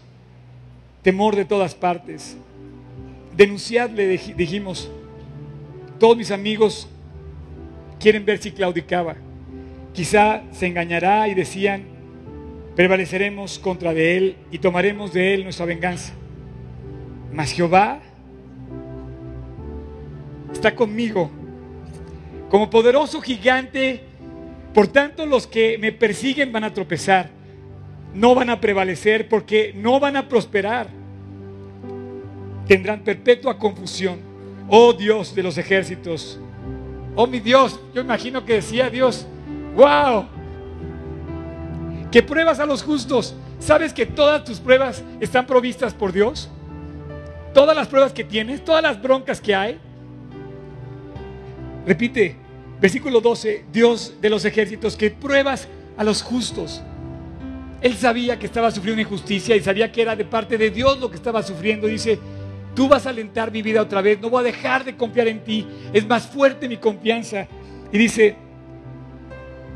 Speaker 1: temor de todas partes. Denunciadle, dijimos, todos mis amigos quieren ver si claudicaba. Quizá se engañará y decían, prevaleceremos contra de él y tomaremos de él nuestra venganza. Mas Jehová está conmigo como poderoso gigante. Por tanto, los que me persiguen van a tropezar, no van a prevalecer porque no van a prosperar. Tendrán perpetua confusión. Oh Dios de los ejércitos. Oh mi Dios, yo imagino que decía Dios, wow, que pruebas a los justos. ¿Sabes que todas tus pruebas están provistas por Dios? Todas las pruebas que tienes, todas las broncas que hay, Repite, versículo 12, Dios de los ejércitos que pruebas a los justos. Él sabía que estaba sufriendo injusticia y sabía que era de parte de Dios lo que estaba sufriendo. Dice, tú vas a alentar mi vida otra vez, no voy a dejar de confiar en ti, es más fuerte mi confianza. Y dice,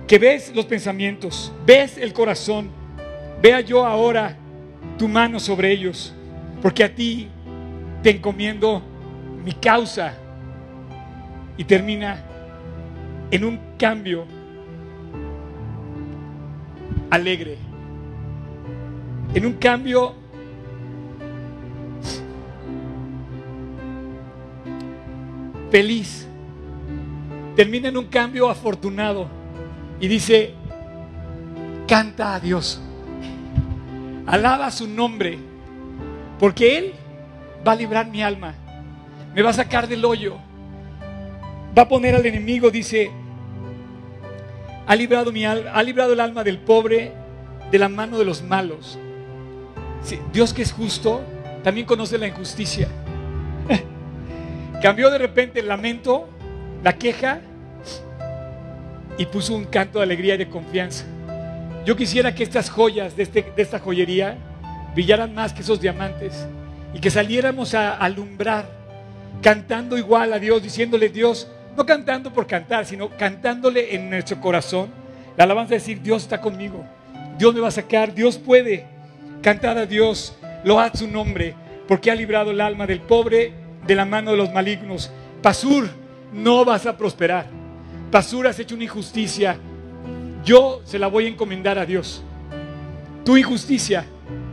Speaker 1: que ves los pensamientos, ves el corazón, vea yo ahora tu mano sobre ellos, porque a ti te encomiendo mi causa. Y termina en un cambio alegre, en un cambio feliz, termina en un cambio afortunado y dice, canta a Dios, alaba su nombre, porque Él va a librar mi alma, me va a sacar del hoyo va a poner al enemigo, dice, ha librado, mi ha librado el alma del pobre de la mano de los malos. Dios que es justo, también conoce la injusticia. Cambió de repente el lamento, la queja, y puso un canto de alegría y de confianza. Yo quisiera que estas joyas de, este, de esta joyería brillaran más que esos diamantes y que saliéramos a alumbrar, cantando igual a Dios, diciéndole, Dios, no cantando por cantar, sino cantándole en nuestro corazón. La alabanza es decir, Dios está conmigo. Dios me va a sacar. Dios puede. Cantar a Dios. Lo ha su nombre. Porque ha librado el alma del pobre de la mano de los malignos. Pasur, no vas a prosperar. Pasur, has hecho una injusticia. Yo se la voy a encomendar a Dios. Tu injusticia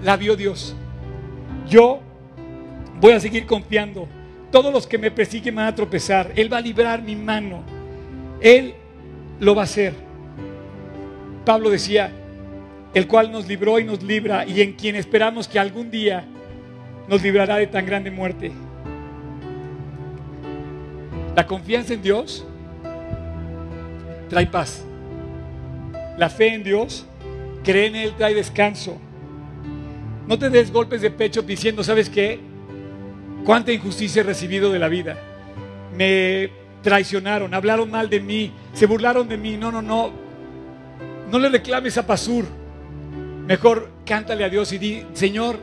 Speaker 1: la vio Dios. Yo voy a seguir confiando todos los que me persiguen van a tropezar. Él va a librar mi mano. Él lo va a hacer. Pablo decía, el cual nos libró y nos libra y en quien esperamos que algún día nos librará de tan grande muerte. La confianza en Dios trae paz. La fe en Dios, cree en Él, trae descanso. No te des golpes de pecho diciendo, ¿sabes qué? cuánta injusticia he recibido de la vida. Me traicionaron, hablaron mal de mí, se burlaron de mí. No, no, no. No le reclames a Pasur. Mejor cántale a Dios y di, Señor,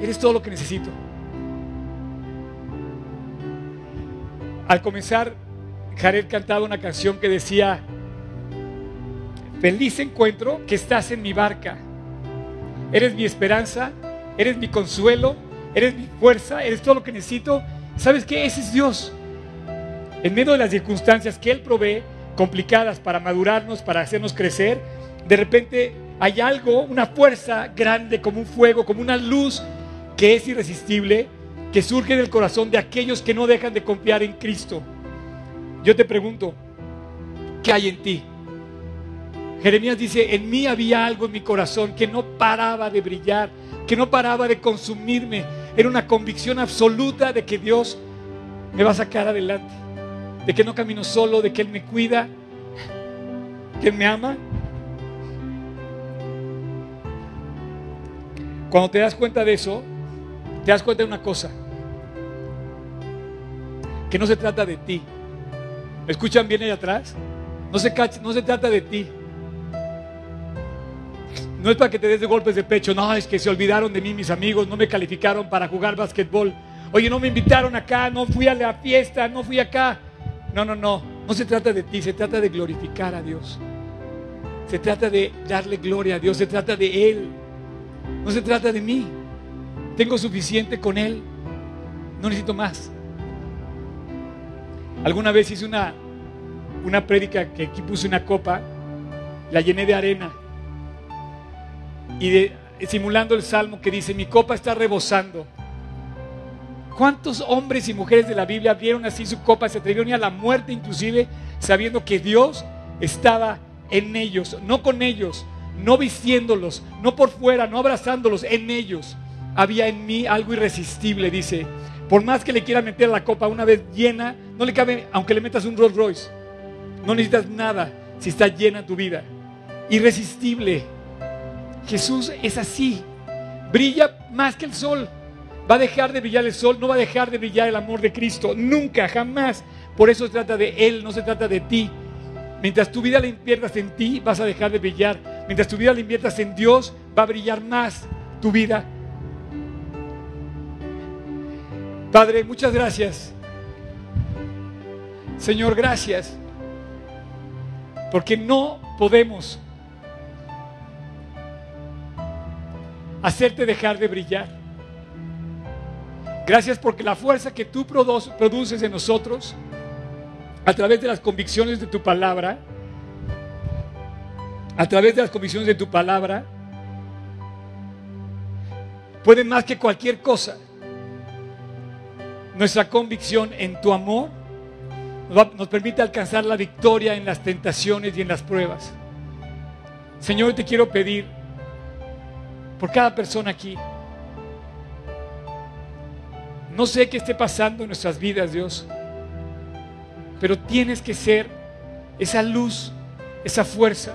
Speaker 1: eres todo lo que necesito. Al comenzar, Jared cantaba una canción que decía, feliz encuentro que estás en mi barca. Eres mi esperanza, eres mi consuelo, eres mi fuerza, eres todo lo que necesito. ¿Sabes qué? Ese es Dios. En medio de las circunstancias que Él provee, complicadas para madurarnos, para hacernos crecer, de repente hay algo, una fuerza grande como un fuego, como una luz que es irresistible, que surge del corazón de aquellos que no dejan de confiar en Cristo. Yo te pregunto, ¿qué hay en ti? Jeremías dice, en mí había algo en mi corazón que no paraba de brillar, que no paraba de consumirme, era una convicción absoluta de que Dios me va a sacar adelante, de que no camino solo, de que Él me cuida, que Él me ama. Cuando te das cuenta de eso, te das cuenta de una cosa. que no se trata de ti. ¿Me escuchan bien ahí atrás? No se, no se trata de ti. No es para que te des de golpes de pecho. No, es que se olvidaron de mí mis amigos, no me calificaron para jugar básquetbol. Oye, no me invitaron acá, no fui a la fiesta, no fui acá. No, no, no. No se trata de ti, se trata de glorificar a Dios. Se trata de darle gloria a Dios, se trata de Él. No se trata de mí. Tengo suficiente con Él. No necesito más. Alguna vez hice una, una prédica que aquí puse una copa, la llené de arena y de, simulando el salmo que dice, mi copa está rebosando. ¿Cuántos hombres y mujeres de la Biblia vieron así su copa, se atrevieron a la muerte inclusive, sabiendo que Dios estaba en ellos, no con ellos, no vistiéndolos, no por fuera, no abrazándolos, en ellos? Había en mí algo irresistible, dice. Por más que le quiera meter la copa una vez llena, no le cabe, aunque le metas un Rolls Royce, no necesitas nada si está llena tu vida. Irresistible. Jesús es así. Brilla más que el sol. Va a dejar de brillar el sol, no va a dejar de brillar el amor de Cristo. Nunca, jamás. Por eso se trata de Él, no se trata de ti. Mientras tu vida la inviertas en ti, vas a dejar de brillar. Mientras tu vida la inviertas en Dios, va a brillar más tu vida. Padre, muchas gracias. Señor, gracias. Porque no podemos hacerte dejar de brillar. Gracias porque la fuerza que tú produces en nosotros, a través de las convicciones de tu palabra, a través de las convicciones de tu palabra, puede más que cualquier cosa. Nuestra convicción en tu amor nos permite alcanzar la victoria en las tentaciones y en las pruebas. Señor, te quiero pedir por cada persona aquí. No sé qué esté pasando en nuestras vidas, Dios, pero tienes que ser esa luz, esa fuerza,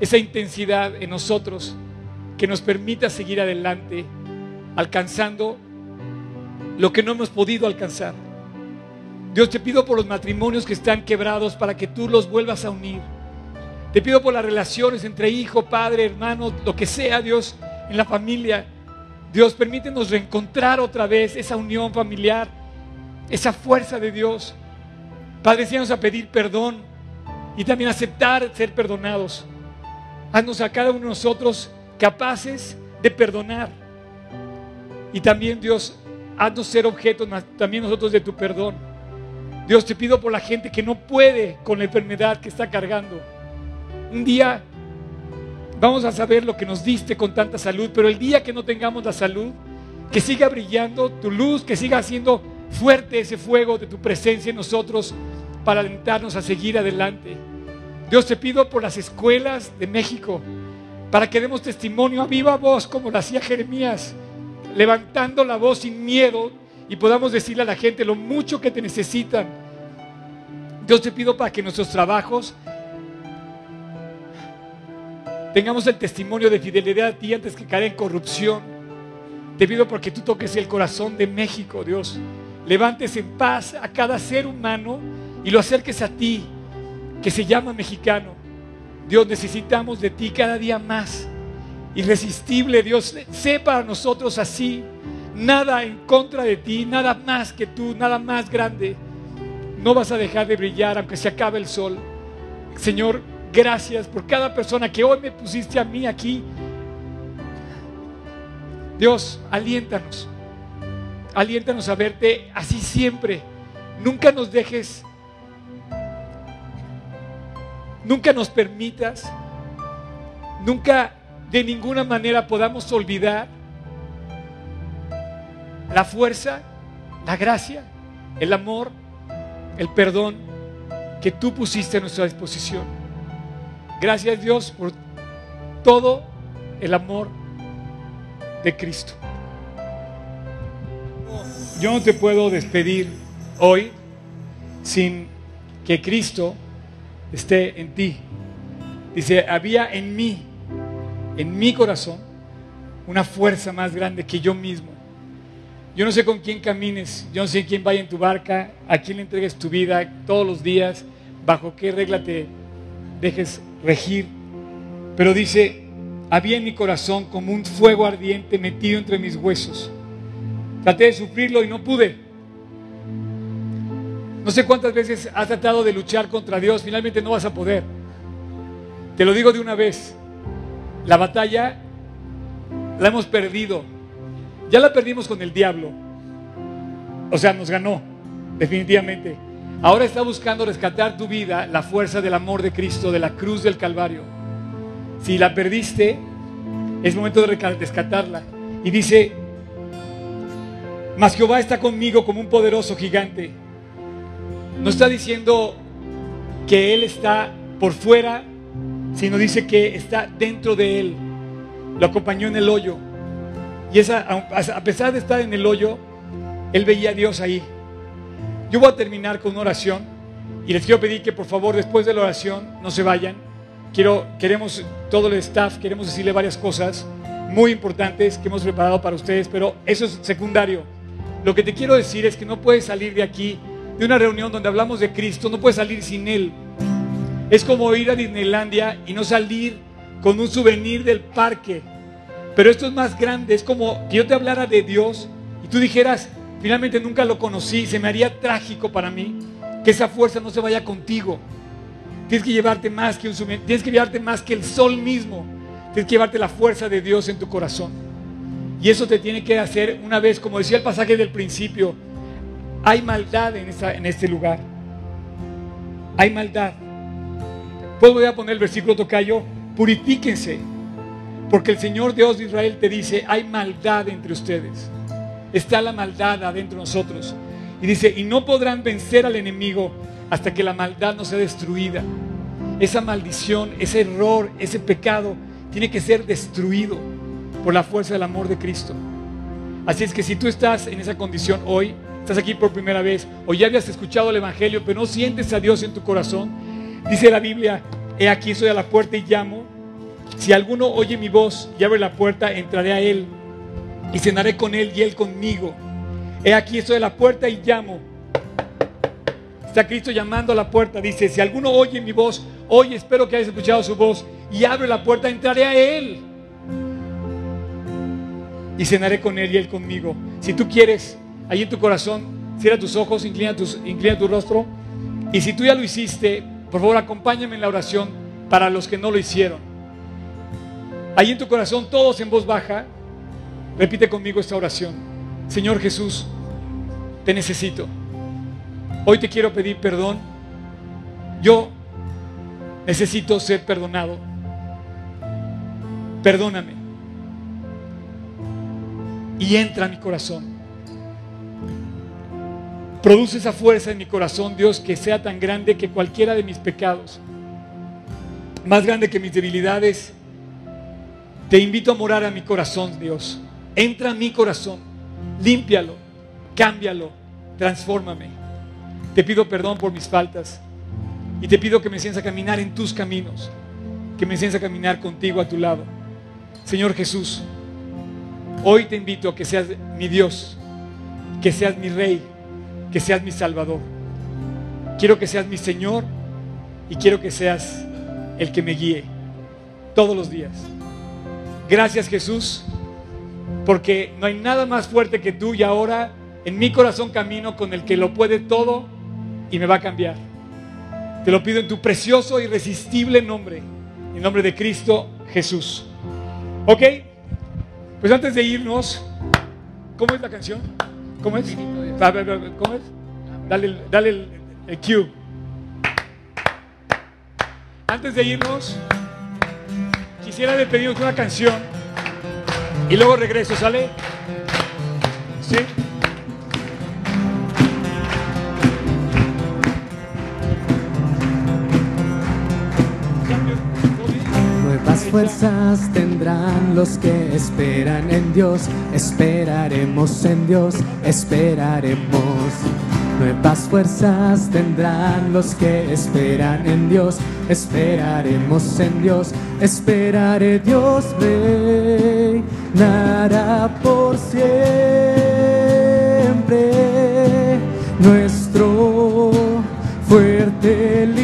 Speaker 1: esa intensidad en nosotros que nos permita seguir adelante, alcanzando lo que no hemos podido alcanzar. Dios, te pido por los matrimonios que están quebrados para que tú los vuelvas a unir. Te pido por las relaciones entre hijo, padre, hermano, lo que sea, Dios, en la familia. Dios, permítenos reencontrar otra vez esa unión familiar, esa fuerza de Dios. Padre, enséñanos a pedir perdón y también aceptar ser perdonados. Haznos a cada uno de nosotros capaces de perdonar. Y también, Dios, haznos ser objetos también nosotros de tu perdón. Dios, te pido por la gente que no puede con la enfermedad que está cargando. Un día vamos a saber lo que nos diste con tanta salud, pero el día que no tengamos la salud, que siga brillando tu luz, que siga haciendo fuerte ese fuego de tu presencia en nosotros para alentarnos a seguir adelante. Dios te pido por las escuelas de México, para que demos testimonio a viva voz como lo hacía Jeremías, levantando la voz sin miedo y podamos decirle a la gente lo mucho que te necesitan. Dios te pido para que nuestros trabajos tengamos el testimonio de fidelidad a ti antes que caer en corrupción. Te pido porque tú toques el corazón de México, Dios. Levantes en paz a cada ser humano y lo acerques a ti, que se llama mexicano. Dios, necesitamos de ti cada día más. Irresistible, Dios, sé para nosotros así. Nada en contra de ti, nada más que tú, nada más grande. No vas a dejar de brillar aunque se acabe el sol. Señor, Gracias por cada persona que hoy me pusiste a mí aquí. Dios, aliéntanos. Aliéntanos a verte así siempre. Nunca nos dejes. Nunca nos permitas. Nunca de ninguna manera podamos olvidar la fuerza, la gracia, el amor, el perdón que tú pusiste a nuestra disposición. Gracias Dios por todo el amor de Cristo. Yo no te puedo despedir hoy sin que Cristo esté en ti. Dice, había en mí, en mi corazón, una fuerza más grande que yo mismo. Yo no sé con quién camines, yo no sé quién vaya en tu barca, a quién le entregues tu vida todos los días, bajo qué regla te dejes regir. Pero dice, había en mi corazón como un fuego ardiente metido entre mis huesos. Traté de sufrirlo y no pude. No sé cuántas veces has tratado de luchar contra Dios, finalmente no vas a poder. Te lo digo de una vez, la batalla la hemos perdido. Ya la perdimos con el diablo. O sea, nos ganó, definitivamente. Ahora está buscando rescatar tu vida, la fuerza del amor de Cristo, de la cruz del Calvario. Si la perdiste, es momento de rescatarla. Y dice, mas Jehová está conmigo como un poderoso gigante. No está diciendo que Él está por fuera, sino dice que está dentro de Él. Lo acompañó en el hoyo. Y a pesar de estar en el hoyo, Él veía a Dios ahí. Yo voy a terminar con una oración y les quiero pedir que por favor después de la oración no se vayan. Quiero, queremos, todo el staff, queremos decirle varias cosas muy importantes que hemos preparado para ustedes, pero eso es secundario. Lo que te quiero decir es que no puedes salir de aquí, de una reunión donde hablamos de Cristo, no puedes salir sin Él. Es como ir a Disneylandia y no salir con un souvenir del parque. Pero esto es más grande, es como que yo te hablara de Dios y tú dijeras, finalmente nunca lo conocí, se me haría trágico para mí que esa fuerza no se vaya contigo. Tienes que llevarte más que un souvenir, tienes que llevarte más que el sol mismo. Tienes que llevarte la fuerza de Dios en tu corazón. Y eso te tiene que hacer una vez, como decía el pasaje del principio, hay maldad en, en este lugar. Hay maldad. Voy a poner el versículo tocayo, purifíquense, porque el Señor Dios de Israel te dice, hay maldad entre ustedes. Está la maldad adentro de nosotros. Y dice, y no podrán vencer al enemigo hasta que la maldad no sea destruida. Esa maldición, ese error, ese pecado tiene que ser destruido por la fuerza del amor de Cristo. Así es que si tú estás en esa condición hoy, estás aquí por primera vez o ya habías escuchado el Evangelio, pero no sientes a Dios en tu corazón, dice la Biblia, he aquí soy a la puerta y llamo. Si alguno oye mi voz y abre la puerta, entraré a él y cenaré con él y él conmigo. He aquí estoy a la puerta y llamo. Está Cristo llamando a la puerta. Dice, si alguno oye mi voz, hoy espero que hayas escuchado su voz y abre la puerta, entraré a él. Y cenaré con él y él conmigo. Si tú quieres, ahí en tu corazón, cierra tus ojos, inclina, tus, inclina tu rostro. Y si tú ya lo hiciste, por favor acompáñame en la oración para los que no lo hicieron. Ahí en tu corazón, todos en voz baja, Repite conmigo esta oración. Señor Jesús, te necesito. Hoy te quiero pedir perdón. Yo necesito ser perdonado. Perdóname. Y entra a mi corazón. Produce esa fuerza en mi corazón, Dios, que sea tan grande que cualquiera de mis pecados, más grande que mis debilidades, te invito a morar a mi corazón, Dios. Entra a mi corazón, límpialo, cámbialo, transfórmame. Te pido perdón por mis faltas y te pido que me enseñes a caminar en tus caminos, que me enseñes a caminar contigo a tu lado. Señor Jesús, hoy te invito a que seas mi Dios, que seas mi Rey, que seas mi Salvador. Quiero que seas mi Señor y quiero que seas el que me guíe todos los días. Gracias Jesús porque no hay nada más fuerte que tú y ahora en mi corazón camino con el que lo puede todo y me va a cambiar. Te lo pido en tu precioso irresistible nombre, en nombre de Cristo Jesús. ¿Ok? Pues antes de irnos, ¿cómo es la canción? ¿Cómo es? ¿Cómo es? Dale, dale el, el cue. Antes de irnos, quisiera pedirnos una canción y luego regreso, ¿sale? ¿Sí?
Speaker 2: Nuevas fuerzas tendrán los que esperan en Dios. Esperaremos en Dios, esperaremos. Nuevas fuerzas tendrán los que esperan en Dios. Esperaremos en Dios, esperaré Dios reinará por siempre. Nuestro fuerte líder.